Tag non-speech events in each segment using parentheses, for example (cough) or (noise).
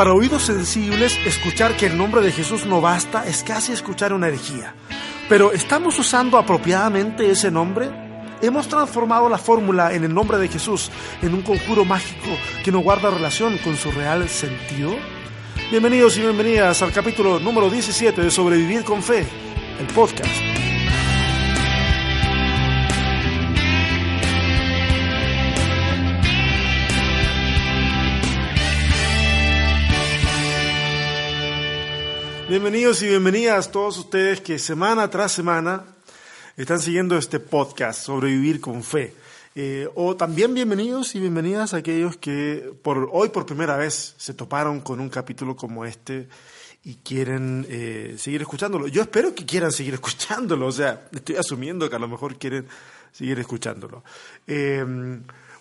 Para oídos sensibles, escuchar que el nombre de Jesús no basta es casi escuchar una herejía. Pero ¿estamos usando apropiadamente ese nombre? ¿Hemos transformado la fórmula en el nombre de Jesús en un conjuro mágico que no guarda relación con su real sentido? Bienvenidos y bienvenidas al capítulo número 17 de Sobrevivir con Fe, el podcast. Bienvenidos y bienvenidas todos ustedes que semana tras semana están siguiendo este podcast, Sobrevivir con Fe. Eh, o también bienvenidos y bienvenidas a aquellos que por hoy por primera vez se toparon con un capítulo como este y quieren eh, seguir escuchándolo. Yo espero que quieran seguir escuchándolo, o sea, estoy asumiendo que a lo mejor quieren seguir escuchándolo. Eh,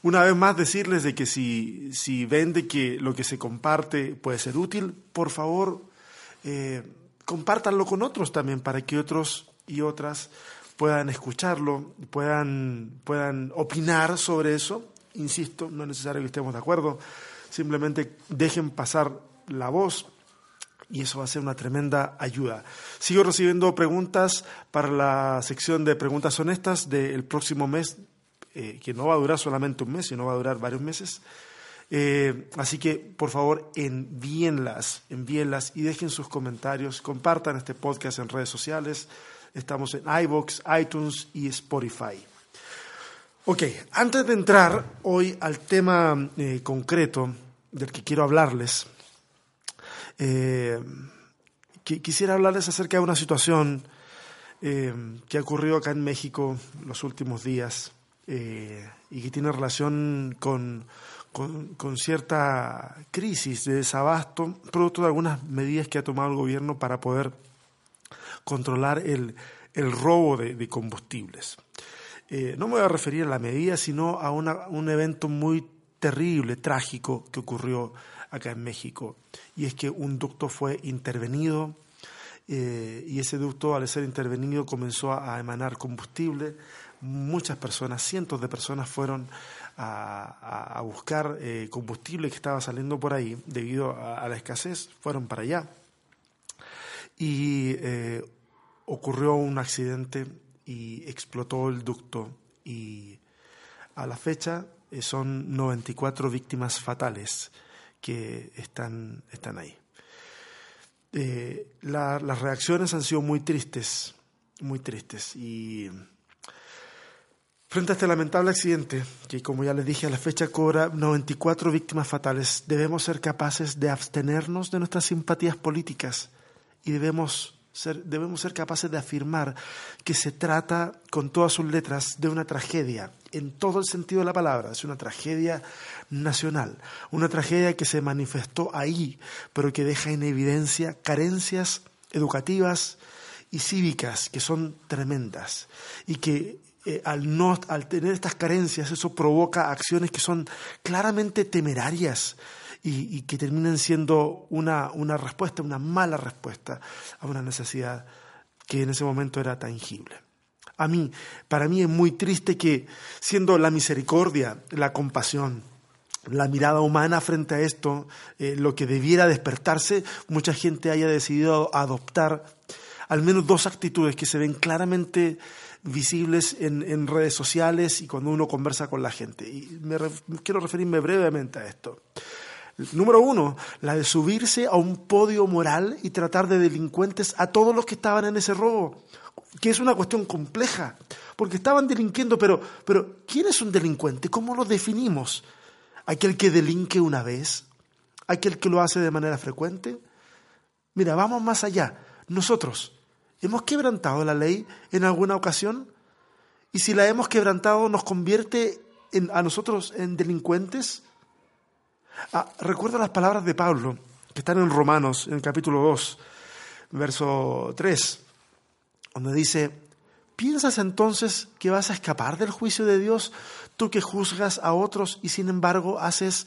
una vez más decirles de que si, si ven de que lo que se comparte puede ser útil, por favor eh, compártanlo con otros también para que otros y otras puedan escucharlo, puedan, puedan opinar sobre eso. Insisto, no es necesario que estemos de acuerdo, simplemente dejen pasar la voz y eso va a ser una tremenda ayuda. Sigo recibiendo preguntas para la sección de preguntas honestas del próximo mes, eh, que no va a durar solamente un mes, sino va a durar varios meses. Eh, así que, por favor, envíenlas, envíenlas y dejen sus comentarios. Compartan este podcast en redes sociales. Estamos en iBox, iTunes y Spotify. Ok, antes de entrar hoy al tema eh, concreto del que quiero hablarles, eh, quisiera hablarles acerca de una situación que ha ocurrido acá en México los últimos días y que tiene relación con con, cierta crisis de desabasto, producto de algunas medidas que ha tomado el gobierno para poder controlar el, robo de, combustibles. Eh, no me voy a referir a la medida, sino a un evento muy terrible, trágico, que ocurrió acá en México. Y es que un ducto fue intervenido eh, y ese ducto, al ser intervenido, comenzó a emanar combustible. Muchas personas, cientos de personas fueron a, buscar eh, combustible que estaba saliendo por ahí debido a, la escasez, fueron para allá. Y eh, ocurrió un accidente y explotó el ducto y a la fecha eh, son 94 víctimas fatales que están, están ahí. las reacciones han sido muy tristes, muy tristes y Frente a este lamentable accidente, que como ya les dije a la fecha cobra 94 víctimas fatales, debemos ser capaces de abstenernos de nuestras simpatías políticas y debemos ser, debemos ser capaces de afirmar que se trata con todas sus letras de una tragedia, en todo el sentido de la palabra, es una tragedia nacional, una tragedia que se manifestó ahí, pero que deja en evidencia carencias educativas y cívicas que son tremendas y que eh, al, no, al tener estas carencias, eso provoca acciones que son claramente temerarias y, que terminan siendo una, una respuesta, una mala respuesta a una necesidad que en ese momento era tangible. A mí, para mí es muy triste que siendo la misericordia, la compasión, la mirada humana frente a esto, eh, lo que debiera despertarse, mucha gente haya decidido adoptar al menos dos actitudes que se ven claramente visibles en, redes sociales y cuando uno conversa con la gente. Y me quiero referirme brevemente a esto. Número uno, la de subirse a un podio moral y tratar de delincuentes a todos los que estaban en ese robo, que es una cuestión compleja, porque estaban delinquiendo, pero, pero ¿quién es un delincuente? ¿Cómo lo definimos? ¿Aquel que delinque una vez? ¿Aquel que lo hace de manera frecuente? Mira, vamos más allá. Nosotros, ¿Hemos quebrantado la ley en alguna ocasión? Y si la hemos quebrantado, ¿nos convierte a nosotros en delincuentes? Ah, recuerda las palabras de Pablo, que están en Romanos, en el capítulo 2, verso 3, donde dice, ¿piensas entonces que vas a escapar del juicio de Dios, tú que juzgas a otros y sin embargo haces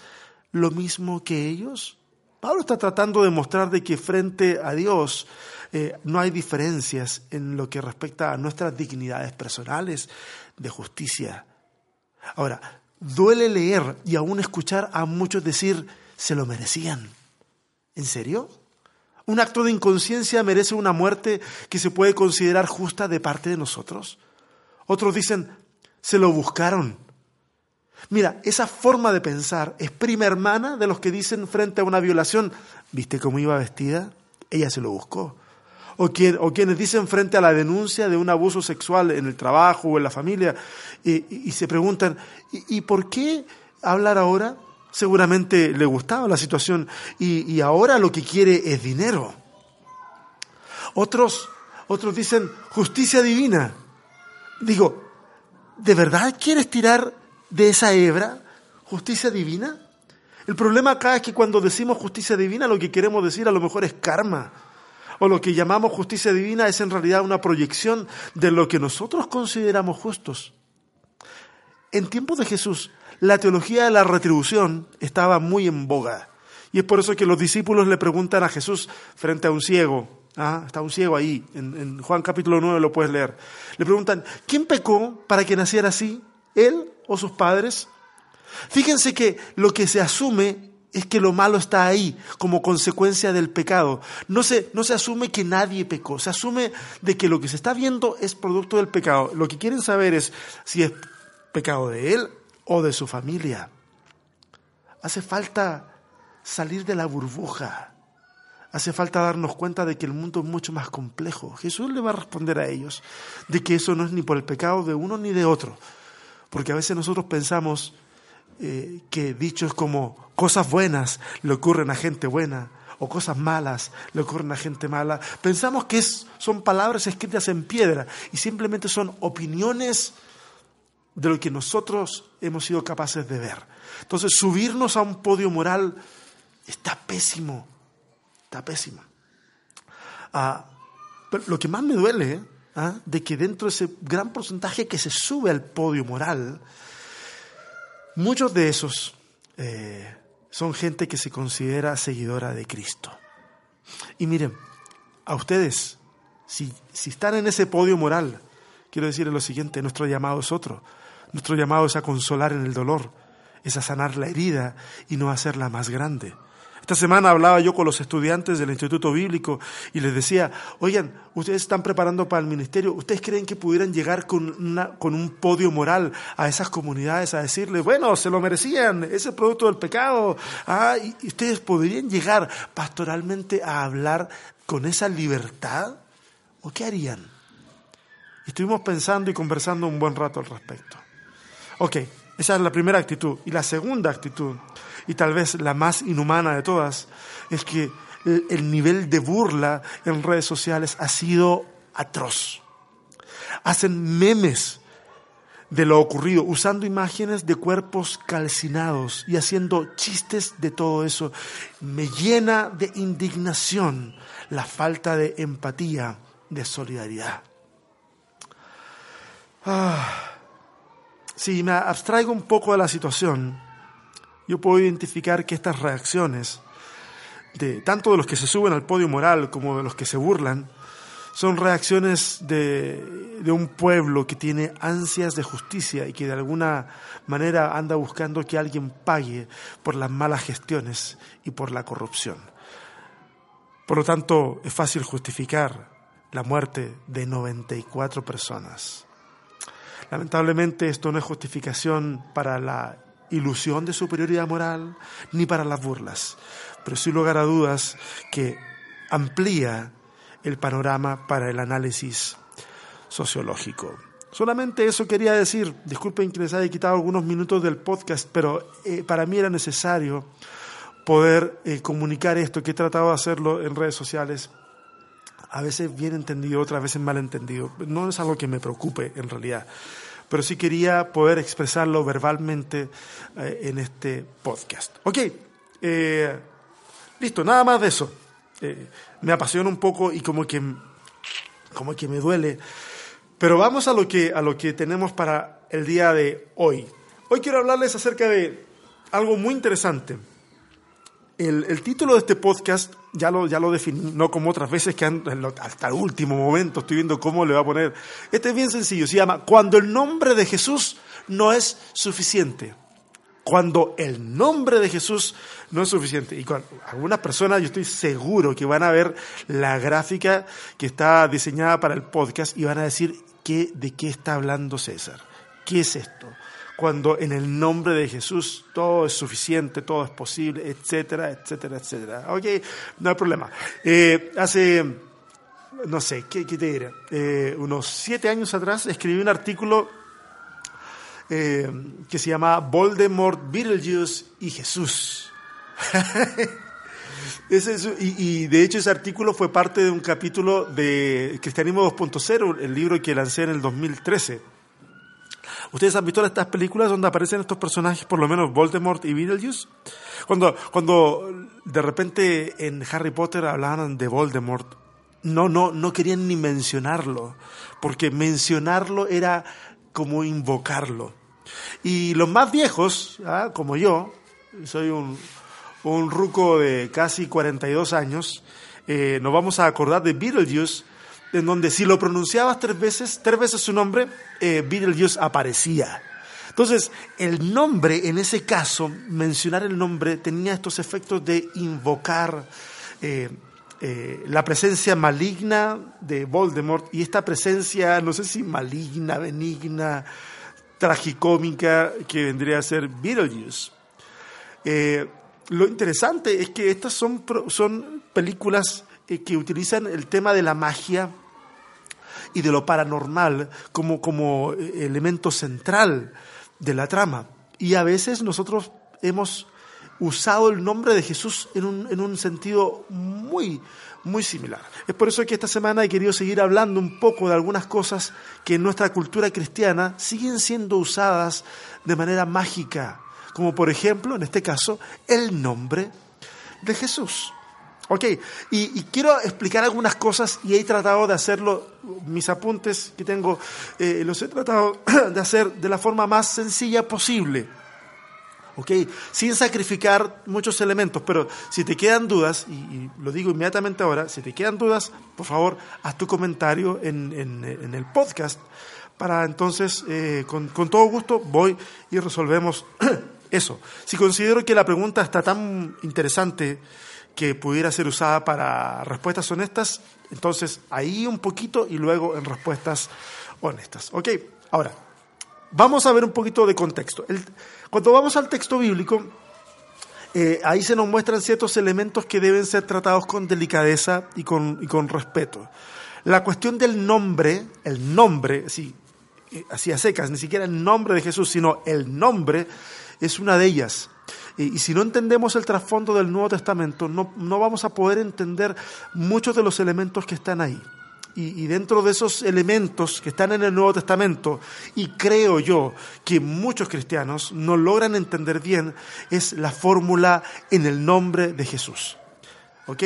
lo mismo que ellos? Pablo está tratando de mostrar de que frente a Dios eh, no hay diferencias en lo que respecta a nuestras dignidades personales de justicia. Ahora, duele leer y aún escuchar a muchos decir, se lo merecían. ¿En serio? ¿Un acto de inconsciencia merece una muerte que se puede considerar justa de parte de nosotros? Otros dicen, se lo buscaron. Mira, esa forma de pensar es prima hermana de los que dicen frente a una violación, ¿viste cómo iba vestida? Ella se lo buscó. O, quienes dicen frente a la denuncia de un abuso sexual en el trabajo o en la familia y, se preguntan, ¿y, por qué hablar ahora? Seguramente le gustaba la situación y, ahora lo que quiere es dinero. Otros, otros dicen justicia divina. Digo, ¿de verdad quieres tirar de esa hebra justicia divina? El problema acá es que cuando decimos justicia divina lo que queremos decir a lo mejor es karma. O lo que llamamos justicia divina es en realidad una proyección de lo que nosotros consideramos justos. En tiempos de Jesús, la teología de la retribución estaba muy en boga. Y es por eso que los discípulos le preguntan a Jesús frente a un ciego, ¿ah? está un ciego ahí, en, Juan capítulo 9 lo puedes leer, le preguntan, ¿quién pecó para que naciera así? ¿Él o sus padres? Fíjense que lo que se asume es que lo malo está ahí como consecuencia del pecado. No se, no se asume que nadie pecó, se asume de que lo que se está viendo es producto del pecado. Lo que quieren saber es si es pecado de él o de su familia. Hace falta salir de la burbuja. Hace falta darnos cuenta de que el mundo es mucho más complejo. Jesús le va a responder a ellos de que eso no es ni por el pecado de uno ni de otro. Porque a veces nosotros pensamos eh, que dichos como cosas buenas le ocurren a gente buena o cosas malas le ocurren a gente mala, pensamos que son palabras escritas en piedra y simplemente son opiniones de lo que nosotros hemos sido capaces de ver. Entonces, subirnos a un podio moral está pésimo, está pésimo. Ah, pero lo que más me duele ¿ah? de que dentro de ese gran porcentaje que se sube al podio moral, muchos de esos eh, son gente que se considera seguidora de Cristo. Y miren, a ustedes, si, si están en ese podio moral, quiero decirles lo siguiente, nuestro llamado es otro. Nuestro llamado es a consolar en el dolor, es a sanar la herida y no hacerla más grande. Esta semana hablaba yo con los estudiantes del Instituto Bíblico y les decía, oigan, ustedes están preparando para el ministerio, ¿ustedes creen que pudieran llegar con, con un podio moral a esas comunidades a decirles, bueno, se lo merecían, ese es producto del pecado? Ah, y ustedes podrían llegar pastoralmente a hablar con esa libertad? ¿O qué harían? Estuvimos pensando y conversando un buen rato al respecto. Ok, esa es la primera actitud. Y la segunda actitud y tal vez la más inhumana de todas, es que el nivel de burla en redes sociales ha sido atroz. Hacen memes de lo ocurrido, usando imágenes de cuerpos calcinados y haciendo chistes de todo eso. Me llena de indignación la falta de empatía, de solidaridad. Ah, si me abstraigo un poco de la situación, yo puedo identificar que estas reacciones, de, tanto de los que se suben al podio moral como de los que se burlan, son reacciones de, de, un pueblo que tiene ansias de justicia y que de alguna manera anda buscando que alguien pague por las malas gestiones y por la corrupción. Por lo tanto, es fácil justificar la muerte de 94 personas. Lamentablemente esto no es justificación para la ilusión de superioridad moral ni para las burlas, pero sin lugar a dudas que amplía el panorama para el análisis sociológico. Solamente eso quería decir. Disculpen que les haya quitado algunos minutos del podcast, pero eh, para mí era necesario poder eh, comunicar esto, que he tratado de hacerlo en redes sociales. A veces bien entendido, otras veces mal entendido. No es algo que me preocupe en realidad pero sí quería poder expresarlo verbalmente eh, en este podcast. Ok, eh, listo, nada más de eso. Eh, me apasiona un poco y como que, como que me duele. Pero vamos a lo, que, a lo que tenemos para el día de hoy. Hoy quiero hablarles acerca de algo muy interesante. El, título de este podcast ya lo, ya lo definí, no como otras veces que hasta el último momento estoy viendo cómo le va a poner. Este es bien sencillo, se llama Cuando el nombre de Jesús no es suficiente. cuando el nombre de Jesús no es suficiente. Y con algunas personas yo estoy seguro que van a ver la gráfica que está diseñada para el podcast y van a decir ¿qué, de qué está hablando César. ¿Qué es esto? Cuando en el nombre de Jesús todo es suficiente, todo es posible, etcétera, etcétera, etcétera. Ok, no hay problema. Eh, hace, no sé, ¿qué, te diré? Eh, unos siete años atrás escribí un artículo eh, que se llama Voldemort, Beetlejuice y Jesús. (laughs) y, de hecho ese artículo fue parte de un capítulo de Cristianismo 2.0, el libro que lancé en el 2013. ¿Ustedes han visto estas películas donde aparecen estos personajes, por lo menos Voldemort y Beetlejuice? Cuando, cuando de repente en Harry Potter hablaban de Voldemort, no, no, no querían ni mencionarlo, porque mencionarlo era como invocarlo. Y los más viejos, ¿ah? como yo, soy un, un ruco de casi 42 años, eh, nos vamos a acordar de Beetlejuice, en donde si lo pronunciabas tres veces, tres veces su nombre, eh, Beetlejuice aparecía. Entonces, el nombre, en ese caso, mencionar el nombre tenía estos efectos de invocar eh, eh, la presencia maligna de Voldemort y esta presencia, no sé si maligna, benigna, tragicómica, que vendría a ser Beetlejuice. lo interesante es que estas son, son películas que utilizan el tema de la magia y de lo paranormal como, como eh, elemento central de la trama. Y a veces nosotros hemos usado el nombre de Jesús en un, en un sentido muy, muy similar. Es por eso que esta semana he querido seguir hablando un poco de algunas cosas que en nuestra cultura cristiana siguen siendo usadas de manera mágica, como por ejemplo, en este caso, el nombre de Jesús. Ok, y, quiero explicar algunas cosas y he tratado de hacerlo, mis apuntes que tengo, eh, los he tratado (clears throat) de hacer de la forma más sencilla posible. Ok, sin sacrificar muchos elementos, pero si te quedan dudas, y, lo digo inmediatamente ahora, si te quedan dudas, por favor, haz tu comentario en, el podcast para entonces, eh, con, con todo gusto, voy y resolvemos (clears throat) eso. Si considero que la pregunta está tan interesante, que pudiera ser usada para respuestas honestas. Entonces, ahí un poquito y luego en respuestas honestas. Ok, ahora, vamos a ver un poquito de contexto. cuando vamos al texto bíblico, eh, ahí se nos muestran ciertos elementos que deben ser tratados con delicadeza y con, con respeto. La cuestión del nombre, el nombre, sí, eh, así a secas, ni siquiera el nombre de Jesús, sino el nombre, es una de ellas. Y, si no entendemos el trasfondo del Nuevo Testamento, no, vamos a poder entender muchos de los elementos que están ahí. Y, dentro de esos elementos que están en el Nuevo Testamento, y creo yo que muchos cristianos no logran entender bien, es la fórmula en el nombre de Jesús. ¿Ok?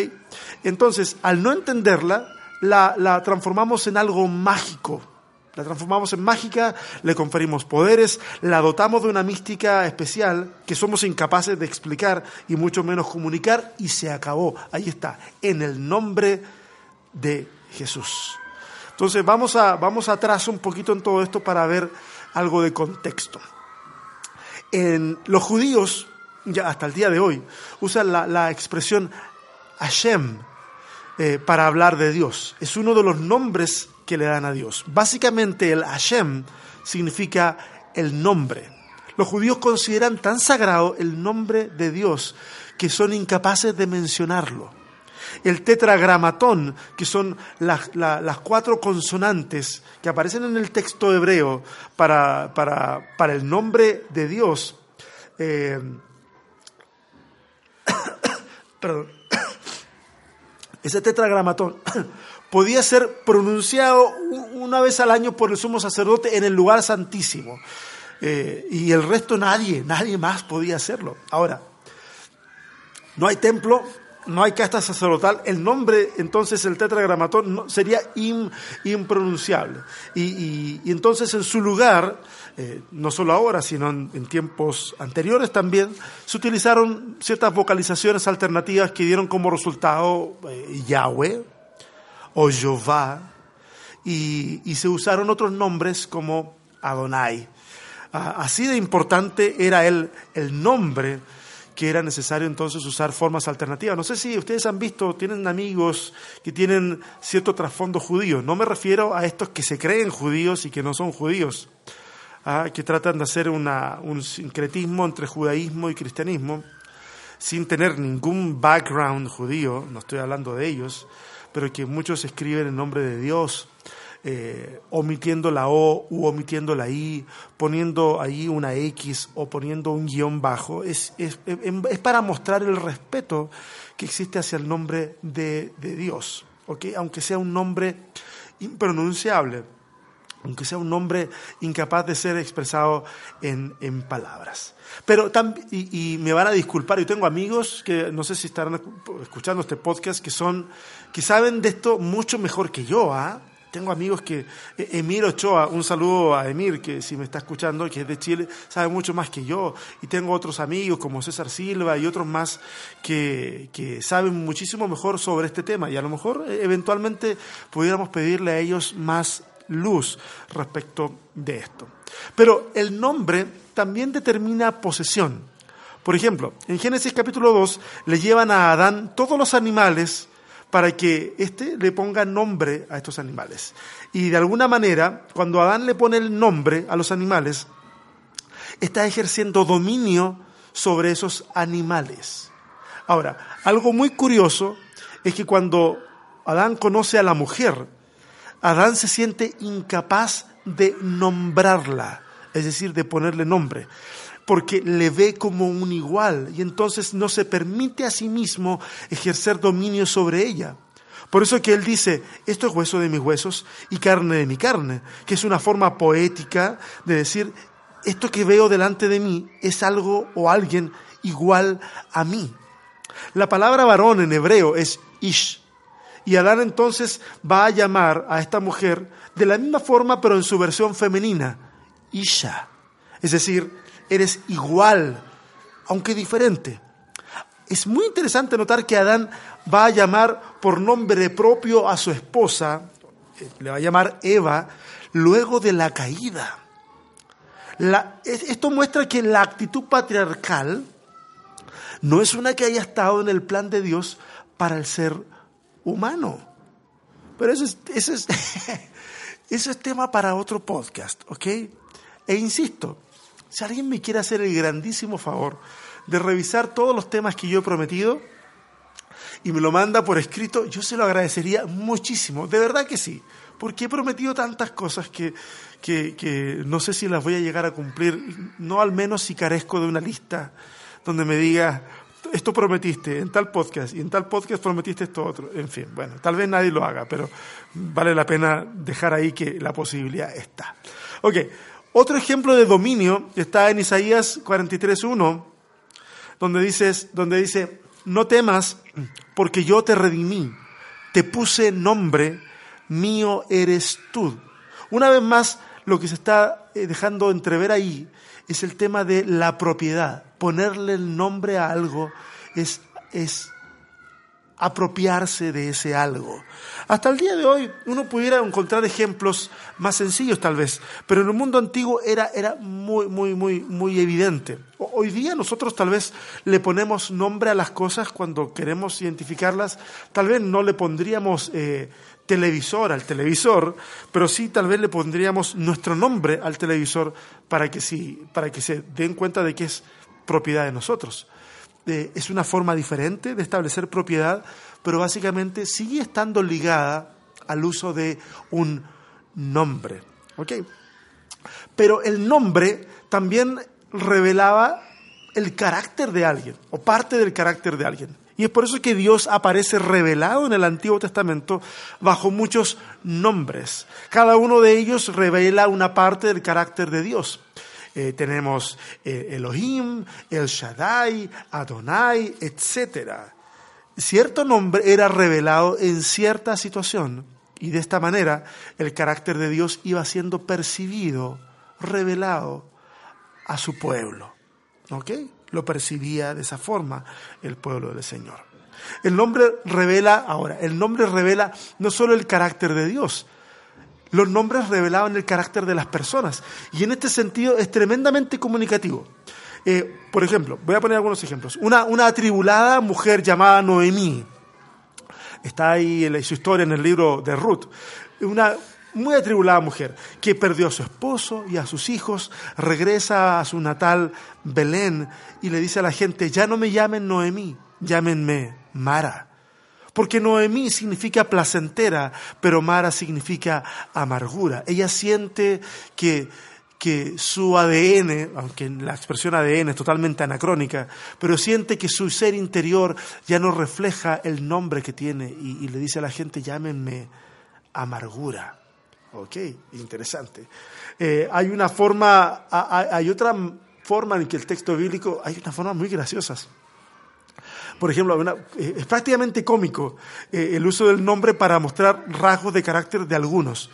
Entonces, al no entenderla, la transformamos en algo mágico, la transformamos en mágica, le conferimos poderes, la dotamos de una mística especial que somos incapaces de explicar y mucho menos comunicar y se acabó. Ahí está, en el nombre de Jesús. Entonces vamos, a, vamos atrás un poquito en todo esto para ver algo de contexto. En los judíos, ya hasta el día de hoy, usan la, expresión Hashem eh, para hablar de Dios. Es uno de los nombres que le dan a Dios. Básicamente el Hashem significa el nombre. Los judíos consideran tan sagrado el nombre de Dios que son incapaces de mencionarlo. El tetragramatón, que son las, cuatro consonantes que aparecen en el texto hebreo para, para, el nombre de Dios, eh, (coughs) perdón, ese tetragramatón (coughs) podía ser pronunciado una vez al año por el sumo sacerdote en el lugar santísimo. Eh, y el resto nadie, nadie más podía hacerlo. Ahora, no hay templo, no hay casta sacerdotal, el nombre entonces el tetragramatón sería impronunciable. Y, entonces en su lugar, eh, no solo ahora, sino en, tiempos anteriores también, se utilizaron ciertas vocalizaciones alternativas que dieron como resultado eh, Yahweh, o Jehová, y, se usaron otros nombres como Adonai. así de importante era el, el nombre que era necesario entonces usar formas alternativas. No sé si ustedes han visto, tienen amigos que tienen cierto trasfondo judío. No me refiero a estos que se creen judíos y que no son judíos, ¿ah? que tratan de hacer una, un sincretismo entre judaísmo y cristianismo sin tener ningún background judío, no estoy hablando de ellos, pero que muchos escriben en nombre de Dios eh, omitiendo la O u omitiendo la I, poniendo ahí una X o poniendo un guion bajo, es, es, es para mostrar el respeto que existe hacia el nombre de, de Dios, ¿okay? aunque sea un nombre impronunciable, aunque sea un nombre incapaz de ser expresado en, en palabras. Pero y, y, me van a disculpar, yo tengo amigos que no sé si estarán escuchando este podcast que son que saben de esto mucho mejor que yo, ¿ah? Tengo amigos que, e, Emir Ochoa, un saludo a Emir, que si me está escuchando, que es de Chile, sabe mucho más que yo. Y tengo otros amigos como César Silva y otros más que, que saben muchísimo mejor sobre este tema. Y a lo mejor e, eventualmente pudiéramos pedirle a ellos más luz respecto de esto. Pero el nombre también determina posesión. Por ejemplo, en Génesis capítulo 2 le llevan a Adán todos los animales para que éste le ponga nombre a estos animales. Y de alguna manera, cuando Adán le pone el nombre a los animales, está ejerciendo dominio sobre esos animales. Ahora, algo muy curioso es que cuando Adán conoce a la mujer, Adán se siente incapaz de nombrarla, es decir, de ponerle nombre porque le ve como un igual y entonces no se permite a sí mismo ejercer dominio sobre ella. Por eso que él dice, esto es hueso de mis huesos y carne de mi carne, que es una forma poética de decir, esto que veo delante de mí es algo o alguien igual a mí. La palabra varón en hebreo es ish. Y Adán entonces va a llamar a esta mujer de la misma forma, pero en su versión femenina, Isha. Es decir, eres igual, aunque diferente. Es muy interesante notar que Adán va a llamar por nombre propio a su esposa, eh, le va a llamar Eva, luego de la caída. esto muestra que la actitud patriarcal no es una que haya estado en el plan de Dios para el ser humano. Pero eso es, eso es, (laughs) eso es tema para otro podcast, ¿ok? E insisto, si alguien me quiere hacer el grandísimo favor de revisar todos los temas que yo he prometido y me lo manda por escrito, yo se lo agradecería muchísimo. De verdad que sí. Porque he prometido tantas cosas que, que, no sé si las voy a llegar a cumplir. No al menos si carezco de una lista donde me diga, esto prometiste en tal podcast y en tal podcast prometiste esto otro. En fin, bueno, tal vez nadie lo haga, pero vale la pena dejar ahí que la posibilidad está. Ok, otro ejemplo de dominio está en Isaías 43.1, donde, dices, donde dice, no temas porque yo te redimí, te puse nombre, mío eres tú. Una vez más, lo que se está eh, dejando entrever ahí es el tema de la propiedad. Ponerle el nombre a algo es, es apropiarse de ese algo. Hasta el día de hoy uno pudiera encontrar ejemplos más sencillos tal vez, pero en el mundo antiguo era, era muy, muy, muy, muy evidente. Hoy día nosotros tal vez le ponemos nombre a las cosas cuando queremos identificarlas, tal vez no le pondríamos eh, televisor al televisor, pero sí tal vez le pondríamos nuestro nombre al televisor para que, sí, para que se den cuenta de que es propiedad de nosotros es una forma diferente de establecer propiedad, pero básicamente sigue estando ligada al uso de un nombre. Pero el nombre también revelaba el carácter de alguien, o parte del carácter de alguien. Y es por eso que Dios aparece revelado en el Antiguo Testamento bajo muchos nombres. Cada uno de ellos revela una parte del carácter de Dios. Eh, tenemos eh, Elohim, El Shaddai, Adonai, etc. Cierto nombre era revelado en cierta situación y de esta manera el carácter de Dios iba siendo percibido, revelado a su pueblo. ¿Ok? Lo percibía de esa forma el pueblo del Señor. El nombre revela, ahora, el nombre revela no solo el carácter de Dios, los nombres revelaban el carácter de las personas. Y en este sentido es tremendamente comunicativo. Eh, por ejemplo, voy a poner algunos ejemplos. Una, una atribulada mujer llamada Noemí. Está ahí en su historia en el libro de Ruth. Una muy atribulada mujer que perdió a su esposo y a sus hijos, regresa a su natal Belén y le dice a la gente, ya no me llamen Noemí, llámenme Mara porque Noemí significa placentera, pero Mara significa amargura. Ella siente que, que su ADN, aunque la expresión ADN es totalmente anacrónica, pero siente que su ser interior ya no refleja el nombre que tiene y, le dice a la gente, llámenme amargura. Ok, interesante. Eh, hay una forma, hay otra forma en que el texto bíblico, hay una forma muy graciosas por ejemplo, eh, es prácticamente cómico eh, el uso del nombre para mostrar rasgos de carácter de algunos.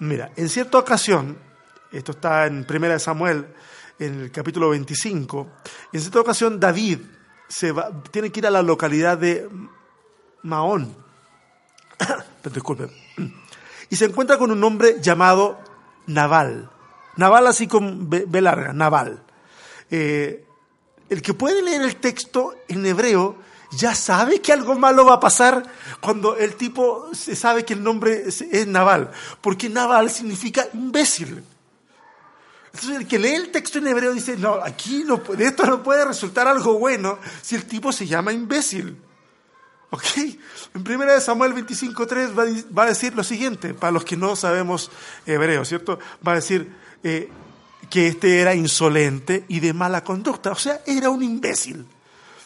Mira, en cierta ocasión, esto está en Primera de Samuel, en el capítulo 25, en cierta ocasión David se tiene que ir a la localidad de Maón, (coughs) disculpe, y se encuentra con un hombre llamado Naval. Naval así con B, larga, Naval. Eh, el que puede leer el texto en hebreo ya sabe que algo malo va a pasar cuando el tipo se sabe que el nombre es, Naval, porque Naval significa imbécil. Entonces el que lee el texto en hebreo dice, no, aquí no, de esto no puede resultar algo bueno si el tipo se llama imbécil. ¿Ok? En 1 Samuel 25.3 va, va a decir lo siguiente, para los que no sabemos hebreo, ¿cierto? Va a decir eh, que este era insolente y de mala conducta, o sea, era un imbécil.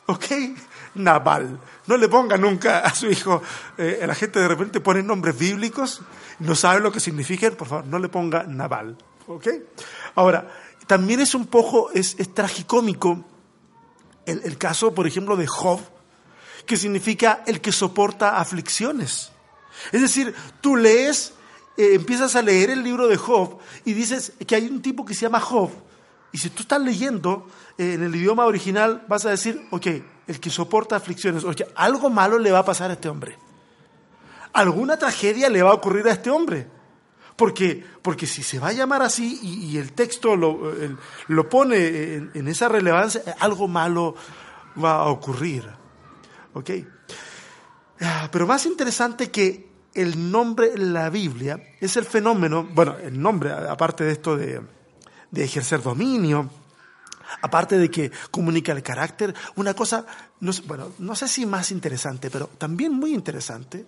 ¿Ok? Naval. No le ponga nunca a su hijo, eh, la gente de repente pone nombres bíblicos, no sabe lo que significan, por favor, no le ponga Naval. ¿Ok? Ahora, también es un poco, es, tragicómico el, caso, por ejemplo, de Job, que significa el que soporta aflicciones. Es decir, tú lees, eh, empiezas a leer el libro de Job y dices que hay un tipo que se llama Job. Y si tú estás leyendo eh, en el idioma original, vas a decir, ok, el que soporta aflicciones, oye, algo malo le va a pasar a este hombre. Alguna tragedia le va a ocurrir a este hombre. Porque, porque si se va a llamar así y, el texto lo, lo pone en, esa relevancia, algo malo va a ocurrir. ¿Ok? Ah, pero más interesante que el nombre en la Biblia es el fenómeno, bueno, el nombre, aparte de esto de, de ejercer dominio, aparte de que comunica el carácter, una cosa, no, bueno, no sé si más interesante, pero también muy interesante,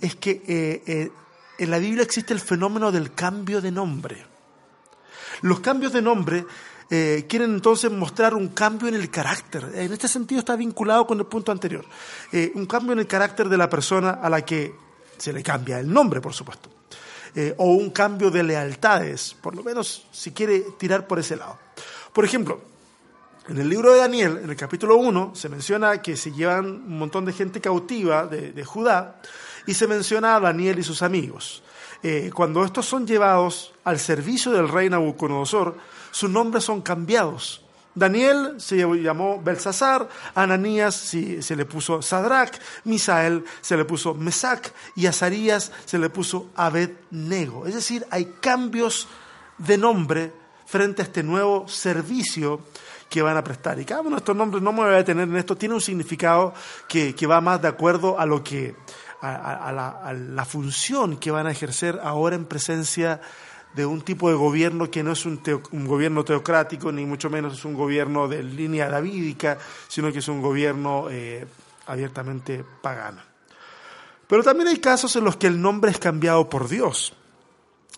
es que eh, eh, en la Biblia existe el fenómeno del cambio de nombre. Los cambios de nombre eh, quieren entonces mostrar un cambio en el carácter. En este sentido está vinculado con el punto anterior. un cambio en el carácter de la persona a la que se le cambia el nombre, por supuesto. o un cambio de lealtades, por lo menos si quiere tirar por ese lado. Por ejemplo, en el libro de Daniel, en el capítulo 1, se menciona que se llevan un montón de gente cautiva de, Judá y se menciona a Daniel y sus amigos. Eh, cuando estos son llevados al servicio del rey Nabucodonosor, sus nombres son cambiados. Daniel se llamó Belsasar, Ananías se le puso Sadrach, Misael se le puso Mesac y Azarías se le puso Abednego. Es decir, hay cambios de nombre frente a este nuevo servicio que van a prestar. Y cada uno de estos nombres, no me voy a detener en esto, tiene un significado que, va más de acuerdo a lo que, a, la, función que van a ejercer ahora en presencia un tipo de gobierno que no es un, gobierno teocrático, ni mucho menos es un gobierno de línea davídica, sino que es un gobierno eh, abiertamente pagano. Pero también hay casos en los que el nombre es cambiado por Dios,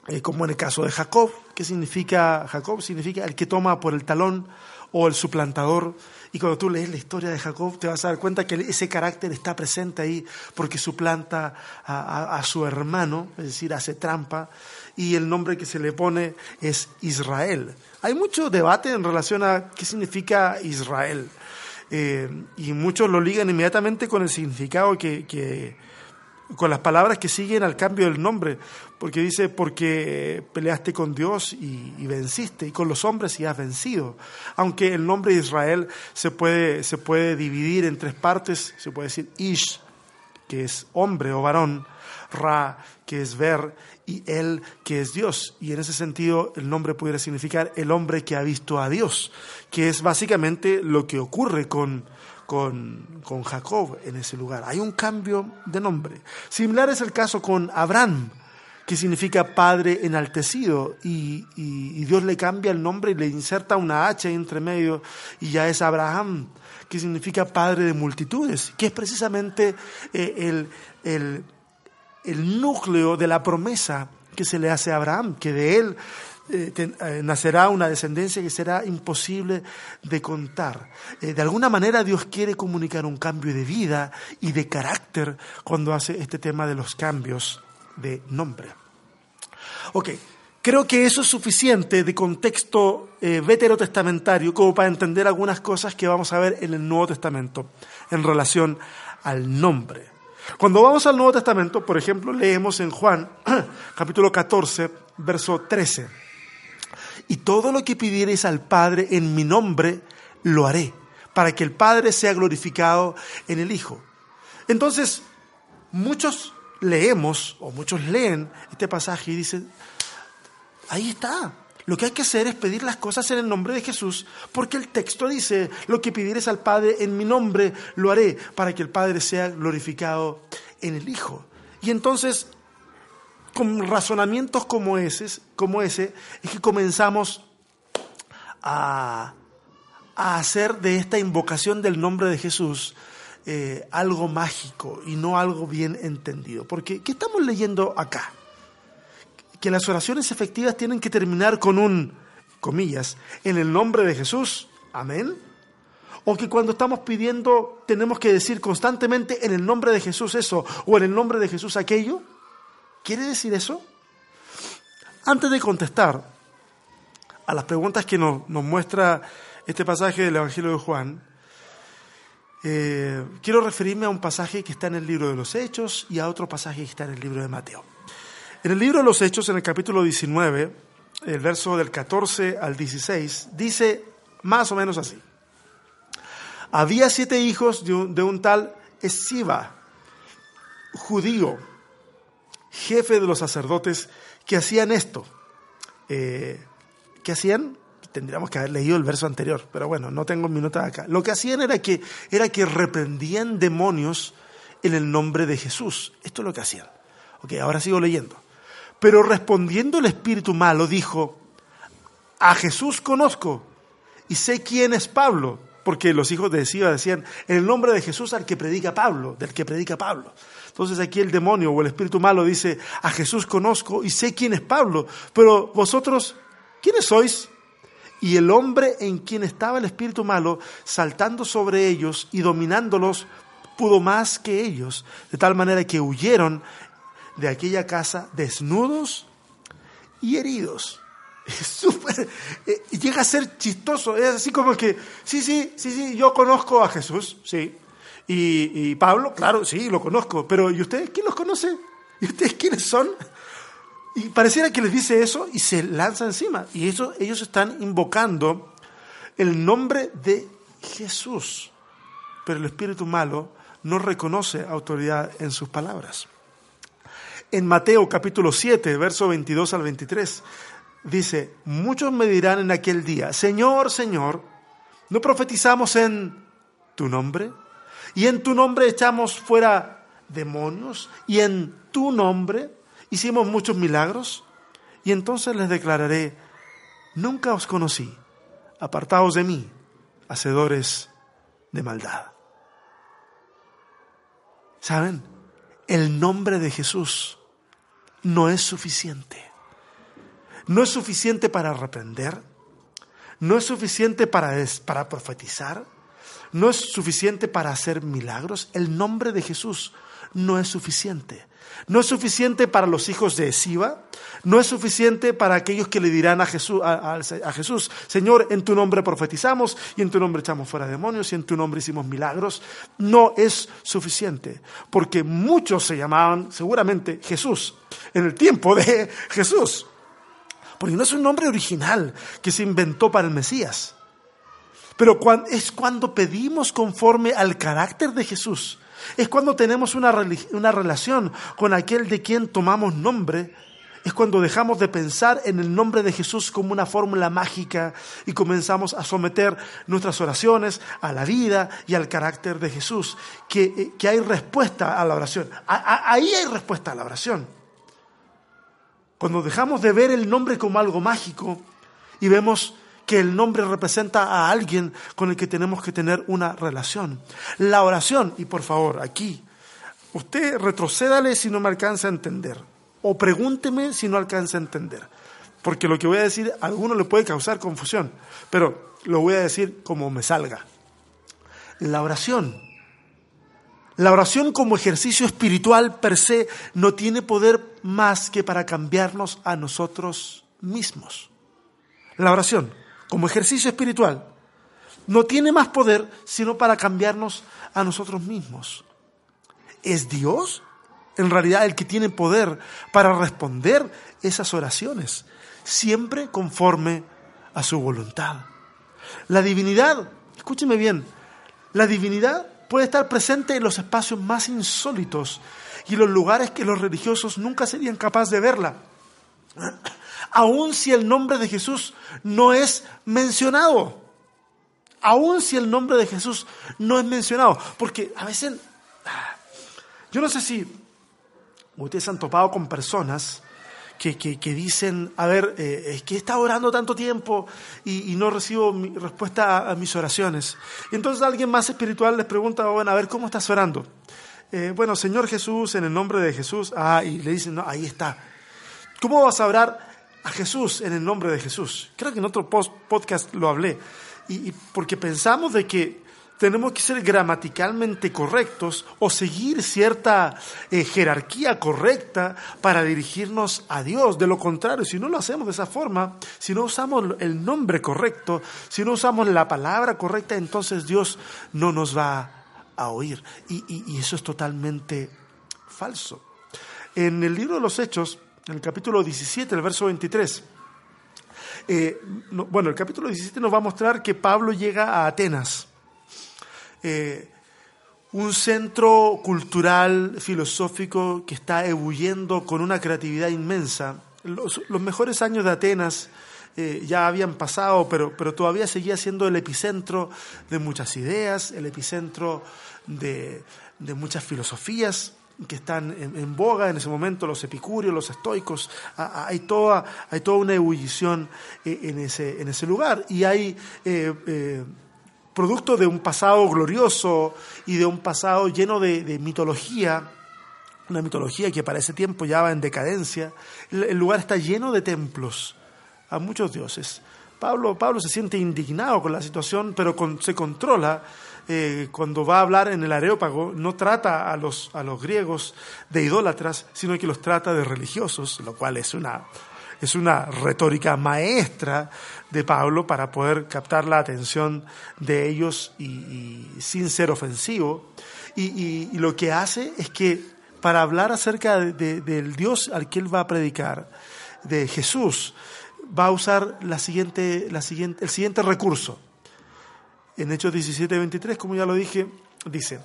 eh, como en el caso de Jacob, que significa, Jacob significa el que toma por el talón o el suplantador. Y cuando tú lees la historia de Jacob, te vas a dar cuenta que ese carácter está presente ahí porque suplanta a, su hermano, es decir, hace trampa, y el nombre que se le pone es Israel. Hay mucho debate en relación a qué significa Israel. Eh, y muchos lo ligan inmediatamente con el significado que con las palabras que siguen al cambio del nombre, porque dice, porque peleaste con Dios y, venciste, y con los hombres y has vencido. Aunque el nombre de Israel se puede, se puede dividir en tres partes, se puede decir Ish, que es hombre o varón, Ra, que es ver, y Él, que es Dios. Y en ese sentido, el nombre pudiera significar el hombre que ha visto a Dios, que es básicamente lo que ocurre con, con, con Jacob en ese lugar. Hay un cambio de nombre. Similar es el caso con Abraham, que significa padre enaltecido, y, y, Dios le cambia el nombre y le inserta una H entre medio, y ya es Abraham, que significa padre de multitudes, que es precisamente eh, el, el, el núcleo de la promesa que se le hace a Abraham, que de él eh, eh, nacerá una descendencia que será imposible de contar. Eh, de alguna manera Dios quiere comunicar un cambio de vida y de carácter cuando hace este tema de los cambios de nombre. Ok, creo que eso es suficiente de contexto veterotestamentario como para entender algunas cosas que vamos a ver en el Nuevo Testamento en relación al nombre. Cuando vamos al Nuevo Testamento, por ejemplo, leemos en Juan (clears throat) capítulo 14, verso 13. Y todo lo que pidiereis al Padre en mi nombre, lo haré, para que el Padre sea glorificado en el Hijo. Entonces, muchos leemos, o muchos leen este pasaje y dicen, ahí está, lo que hay que hacer es pedir las cosas en el nombre de Jesús, porque el texto dice, lo que pidieres al Padre en mi nombre, lo haré, para que el Padre sea glorificado en el Hijo. Y entonces, con razonamientos como ese, como ese es que comenzamos a, hacer de esta invocación del nombre de Jesús eh, algo mágico y no algo bien entendido. Porque, ¿qué estamos leyendo acá? que las oraciones efectivas tienen que terminar con un, comillas, en el nombre de Jesús, amén. O que cuando estamos pidiendo tenemos que decir constantemente en el nombre de Jesús eso o en el nombre de Jesús aquello. ¿Quiere decir eso? Antes de contestar a las preguntas que nos, muestra este pasaje del Evangelio de Juan, eh, quiero referirme a un pasaje que está en el libro de los Hechos y a otro pasaje que está en el libro de Mateo. En el libro de los Hechos, en el capítulo 19, el verso del 14 al 16, dice más o menos así. Había siete hijos de un, tal Esiba, judío, jefe de los sacerdotes, que hacían esto. Eh, ¿Qué hacían? Tendríamos que haber leído el verso anterior, pero bueno, no tengo acá. Lo que hacían era que, era que reprendían demonios en el nombre de Jesús. Esto es lo que hacían. Ok, ahora sigo leyendo. Pero respondiendo el espíritu malo, dijo, a Jesús conozco y sé quién es Pablo, porque los hijos de Siba decían, en el nombre de Jesús al que predica Pablo, del que predica Pablo. Entonces aquí el demonio o el espíritu malo dice, a Jesús conozco y sé quién es Pablo, pero vosotros, ¿quiénes sois? Y el hombre en quien estaba el espíritu malo, saltando sobre ellos y dominándolos, pudo más que ellos, de tal manera que huyeron de aquella casa desnudos y heridos. (laughs) Es eh, llega a ser chistoso, es así como que, sí, sí, sí, sí, yo conozco a Jesús, sí. Y, y Pablo, claro, sí, lo conozco, pero ¿y ustedes quién los conoce? (laughs) ¿Y ustedes quiénes son? Y pareciera que les dice eso y se lanza encima. Y eso, ellos están invocando el nombre de Jesús. Pero el espíritu malo no reconoce autoridad en sus palabras en Mateo capítulo 7, verso 22 al 23. Dice, muchos me dirán en aquel día, Señor, Señor, ¿no profetizamos en tu nombre? Y en tu nombre echamos fuera demonios, y en tu nombre hicimos muchos milagros. Y entonces les declararé, nunca os conocí, apartaos de mí, hacedores de maldad. ¿Saben? El nombre de Jesús no es suficiente. No es suficiente para reprender, no es suficiente para, para profetizar, no es suficiente para hacer milagros. El nombre de Jesús no es suficiente. No es suficiente para los hijos de Siba, no es suficiente para aquellos que le dirán a Jesús, a, Jesús, Señor, en tu nombre profetizamos y en tu nombre echamos fuera demonios y en tu nombre hicimos milagros. No es suficiente, porque muchos se llamaban seguramente Jesús en el tiempo de (laughs) Jesús, porque no es un nombre original que se inventó para el Mesías. Pero es cuando pedimos conforme al carácter de Jesús Es cuando tenemos una, una relación con aquel de quien tomamos nombre es cuando dejamos de pensar en el nombre de Jesús como una fórmula mágica y comenzamos a someter nuestras oraciones a la vida y al carácter de Jesús, que, eh, hay respuesta a la oración. ahí hay respuesta a la oración. Cuando dejamos de ver el nombre como algo mágico y vemos que el nombre representa a alguien con el que tenemos que tener una relación. La oración, y por favor, aquí, usted retrocédale si no me alcanza a entender o pregúnteme si no alcanza a entender. Porque lo que voy a decir a alguno le puede causar confusión, pero lo voy a decir como me salga. La oración. La oración como ejercicio espiritual per se no tiene poder más que para cambiarnos a nosotros mismos. La oración como ejercicio espiritual no tiene más poder sino para cambiarnos a nosotros mismos. ¿Es Dios en realidad el que tiene poder para responder esas oraciones, siempre conforme a su voluntad. La divinidad, escúcheme bien, la divinidad puede estar presente en los espacios más insólitos y en los lugares que los religiosos nunca serían capaces de verla. (clears throat) Aun si el nombre de Jesús no es mencionado. Aun si el nombre de Jesús no es mencionado. Porque a veces, yo no sé si Ustedes han topado con personas que, que, dicen, a ver, eh, es que he estado orando tanto tiempo y, no recibo mi respuesta a, mis oraciones. Y entonces alguien más espiritual les pregunta, bueno, a ver, ¿cómo estás orando? Eh, bueno, Señor Jesús, en el nombre de Jesús. Ah, y le dicen, no, ahí está. ¿Cómo vas a orar a Jesús en el nombre de Jesús? Creo que en otro podcast lo hablé. y porque pensamos de que tenemos que ser gramaticalmente correctos o seguir cierta eh, jerarquía correcta para dirigirnos a Dios. De lo contrario, si no lo hacemos de esa forma, si no usamos el nombre correcto, si no usamos la palabra correcta, entonces Dios no nos va a oír. Y, eso es totalmente falso. En el libro de los Hechos, en el capítulo 17, el verso 23, eh, bueno, el capítulo 17 nos va a mostrar que Pablo llega a Atenas eh, un centro cultural, filosófico que está ebulliendo con una creatividad inmensa. Los, mejores años de Atenas eh, ya habían pasado, pero, pero todavía seguía siendo el epicentro de muchas ideas, el epicentro de, muchas filosofías que están en, boga en ese momento, los epicúreos, los estoicos, hay toda, hay toda una ebullición eh, en, ese, en ese lugar. Y hay producto de un pasado glorioso y de un pasado lleno de, mitología, una mitología que para ese tiempo ya va en decadencia. El, lugar está lleno de templos a muchos dioses. Pablo, Pablo se siente indignado con la situación, pero se controla. Eh, cuando va a hablar en el Areópago, no trata a los, a los griegos de idólatras, sino que los trata de religiosos, lo cual es una, es una retórica maestra de Pablo para poder captar la atención de ellos y, sin ser ofensivo. Y, lo que hace es que para hablar acerca del Dios al que él va a predicar, de Jesús, va a usar la siguiente, la siguiente, el siguiente recurso. En Hechos 17, 23, como ya lo dije, dice,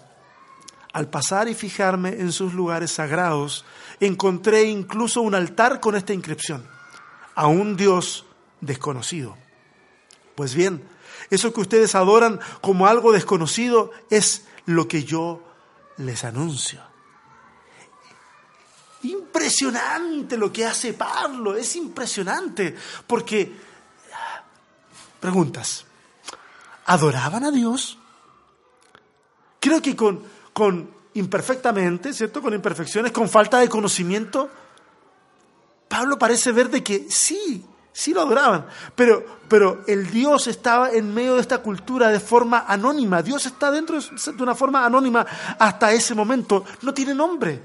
al pasar y fijarme en sus lugares sagrados, encontré incluso un altar con esta inscripción a un Dios desconocido. Pues bien, eso que ustedes adoran como algo desconocido es lo que yo les anuncio. Impresionante lo que hace Pablo, es impresionante, porque, preguntas, ¿adoraban a Dios? Creo que con, con imperfectamente, ¿cierto? Con imperfecciones, con falta de conocimiento, Pablo parece ver de que sí, sí lo adoraban, pero, pero el Dios estaba en medio de esta cultura de forma anónima. Dios está dentro de una forma anónima hasta ese momento. No tiene nombre.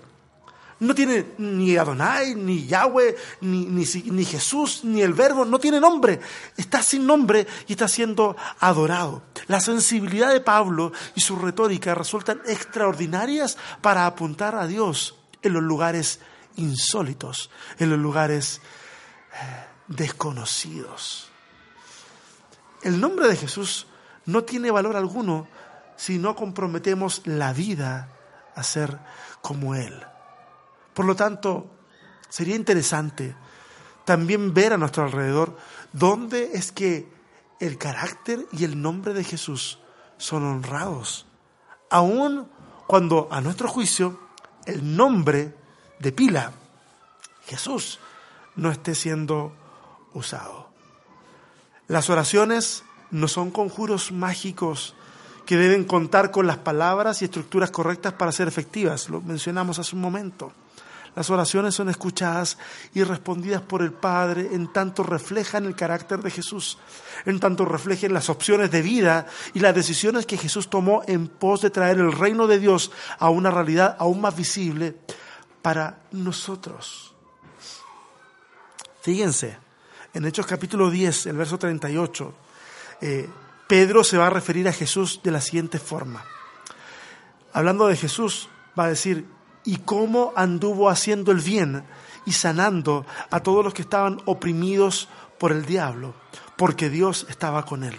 No tiene ni Adonai, ni Yahweh, ni, ni, ni, Jesús, ni el Verbo, no tiene nombre. Está sin nombre y está siendo adorado. La sensibilidad de Pablo y su retórica resultan extraordinarias para apuntar a Dios en los lugares insólitos, en los lugares eh, desconocidos. El nombre de Jesús no tiene valor alguno si no comprometemos la vida a ser como Él. Por lo tanto, sería interesante también ver a nuestro alrededor dónde es que el carácter y el nombre de Jesús son honrados, aun cuando a nuestro juicio el nombre de pila, Jesús, no esté siendo usado. Las oraciones no son conjuros mágicos que deben contar con las palabras y estructuras correctas para ser efectivas. Lo mencionamos hace un momento. Las oraciones son escuchadas y respondidas por el Padre en tanto reflejan el carácter de Jesús, en tanto reflejen las opciones de vida y las decisiones que Jesús tomó en pos de traer el reino de Dios a una realidad aún más visible para nosotros. Fíjense, en Hechos capítulo 10, el verso 38, eh, Pedro se va a referir a Jesús de la siguiente forma. Hablando de Jesús, va a decir, y cómo anduvo haciendo el bien y sanando a todos los que estaban oprimidos por el diablo, porque Dios estaba con él.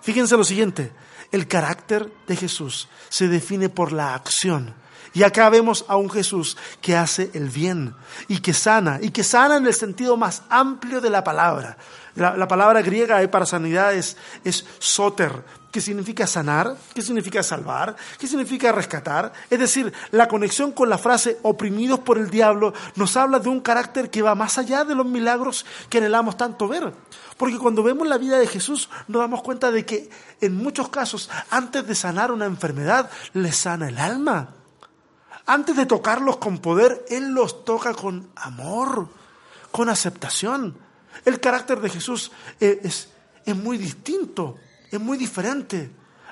Fíjense lo siguiente, el carácter de Jesús se define por la acción. Y acá vemos a un Jesús que hace el bien y que sana, y que sana en el sentido más amplio de la palabra. La, palabra griega para sanidad es, es soter, ¿Qué significa sanar, ¿Qué significa salvar, ¿Qué significa rescatar. Es decir, la conexión con la frase oprimidos por el diablo nos habla de un carácter que va más allá de los milagros que anhelamos tanto ver. Porque cuando vemos la vida de Jesús nos damos cuenta de que en muchos casos, antes de sanar una enfermedad, le sana el alma. Antes de tocarlos con poder, Él los toca con amor, con aceptación. El carácter de Jesús es, es muy distinto es muy diferente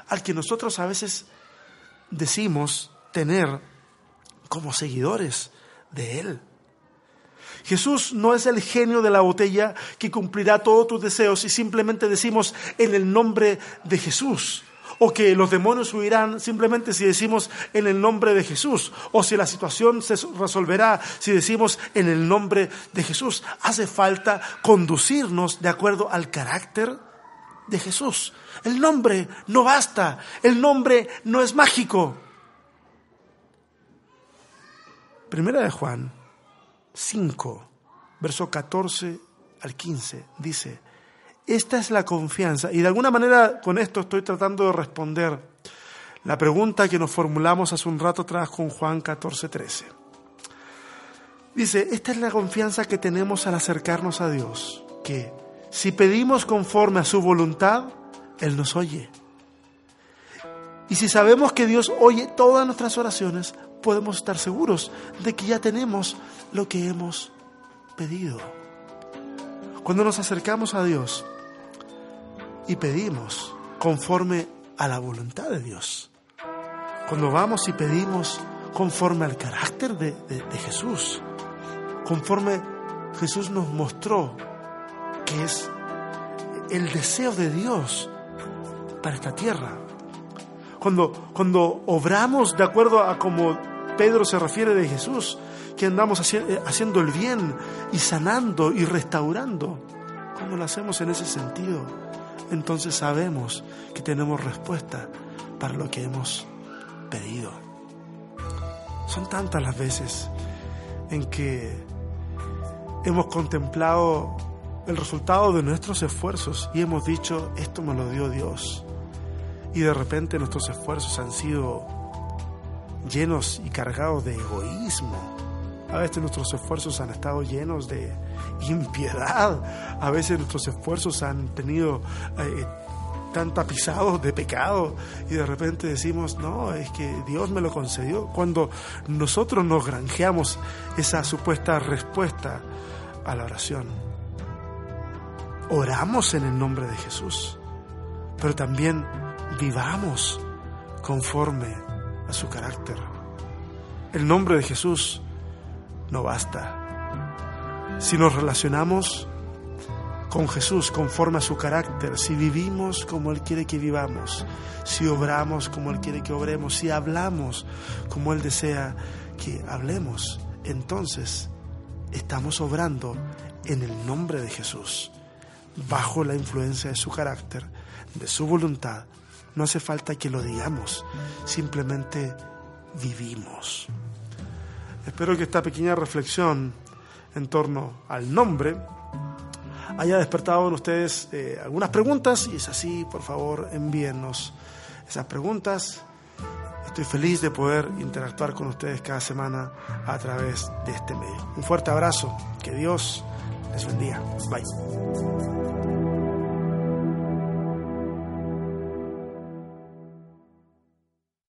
al que nosotros a veces decimos tener como seguidores de Él. Jesús no es el genio de la botella que cumplirá todos tus deseos y simplemente decimos en el nombre de Jesús. O que los demonios huirán simplemente si decimos en el nombre de Jesús. O si la situación se resolverá si decimos en el nombre de Jesús. Hace falta conducirnos de acuerdo al carácter de Jesús. El nombre no basta, el nombre no es mágico. Primera de Juan 5, verso 14 al 15, dice, esta es la confianza, y de alguna manera con esto estoy tratando de responder la pregunta que nos formulamos hace un rato atrás con Juan 14, 13. Dice, esta es la confianza que tenemos al acercarnos a Dios, que si pedimos conforme a su voluntad, Él nos oye. Y si sabemos que Dios oye todas nuestras oraciones, podemos estar seguros de que ya tenemos lo que hemos pedido. Cuando nos acercamos a Dios y pedimos conforme a la voluntad de Dios, cuando vamos y pedimos conforme al carácter de, de Jesús, conforme Jesús nos mostró que es el deseo de Dios para esta tierra. Cuando, cuando obramos de acuerdo a como Pedro se refiere de Jesús, que andamos eh, haciendo el bien y sanando y restaurando, cuando lo hacemos en ese sentido, entonces sabemos que tenemos respuesta para lo que hemos pedido. Son tantas las veces en que hemos contemplado el resultado de nuestros esfuerzos y hemos dicho, esto me lo dio Dios. Y de repente nuestros esfuerzos han sido llenos y cargados de egoísmo. A veces nuestros esfuerzos han estado llenos de impiedad. A veces nuestros esfuerzos han tenido eh, tan tapizados de pecado y de repente decimos, no, es que Dios me lo concedió. Cuando nosotros nos granjeamos esa supuesta respuesta a la oración oramos en el nombre de Jesús, pero también vivamos conforme a su carácter. El nombre de Jesús no basta. Si nos relacionamos con Jesús conforme a su carácter, si vivimos como Él quiere que vivamos, si obramos como Él quiere que obremos, si hablamos como Él desea que hablemos, entonces estamos obrando en el nombre de Jesús bajo la influencia de su carácter, de su voluntad. No hace falta que lo digamos, simplemente vivimos. Espero que esta pequeña reflexión en torno al nombre haya despertado en ustedes eh, algunas preguntas y es así, por favor, envíennos esas preguntas. Estoy feliz de poder interactuar con ustedes cada semana a través de este medio. Un fuerte abrazo, que Dios les bendiga. Bye.